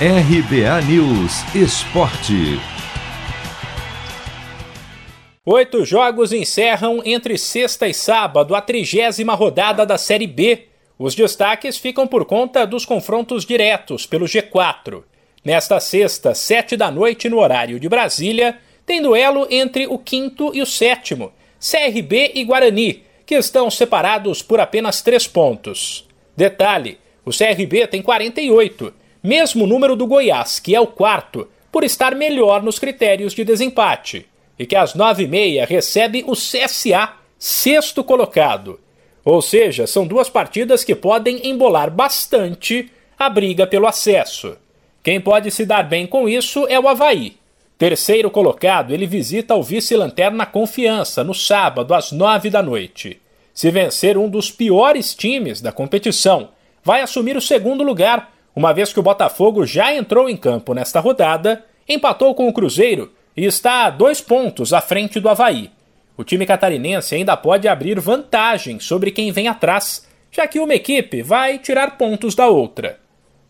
RBA News Esporte. Oito jogos encerram entre sexta e sábado a trigésima rodada da Série B. Os destaques ficam por conta dos confrontos diretos pelo G4. Nesta sexta, sete da noite, no horário de Brasília, tem duelo entre o quinto e o sétimo, CRB e Guarani, que estão separados por apenas três pontos. Detalhe: o CRB tem 48 mesmo número do Goiás, que é o quarto, por estar melhor nos critérios de desempate, e que às nove e meia recebe o CSA, sexto colocado. Ou seja, são duas partidas que podem embolar bastante a briga pelo acesso. Quem pode se dar bem com isso é o Havaí. Terceiro colocado, ele visita o vice-lanterna Confiança no sábado às nove da noite. Se vencer um dos piores times da competição, vai assumir o segundo lugar uma vez que o Botafogo já entrou em campo nesta rodada, empatou com o Cruzeiro e está a dois pontos à frente do Havaí. O time catarinense ainda pode abrir vantagem sobre quem vem atrás, já que uma equipe vai tirar pontos da outra.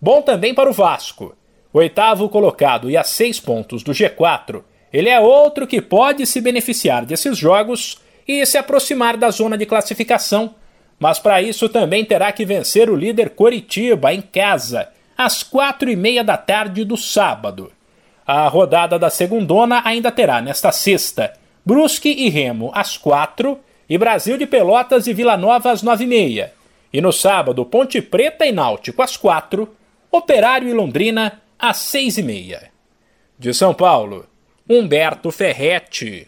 Bom também para o Vasco. Oitavo colocado e a seis pontos do G4, ele é outro que pode se beneficiar desses jogos e se aproximar da zona de classificação, mas para isso também terá que vencer o líder Coritiba em casa às quatro e meia da tarde do sábado. A rodada da segundona ainda terá nesta sexta Brusque e Remo às quatro e Brasil de Pelotas e Vila Nova às nove e meia. E no sábado Ponte Preta e Náutico às quatro, Operário e Londrina às seis e meia. De São Paulo, Humberto Ferretti.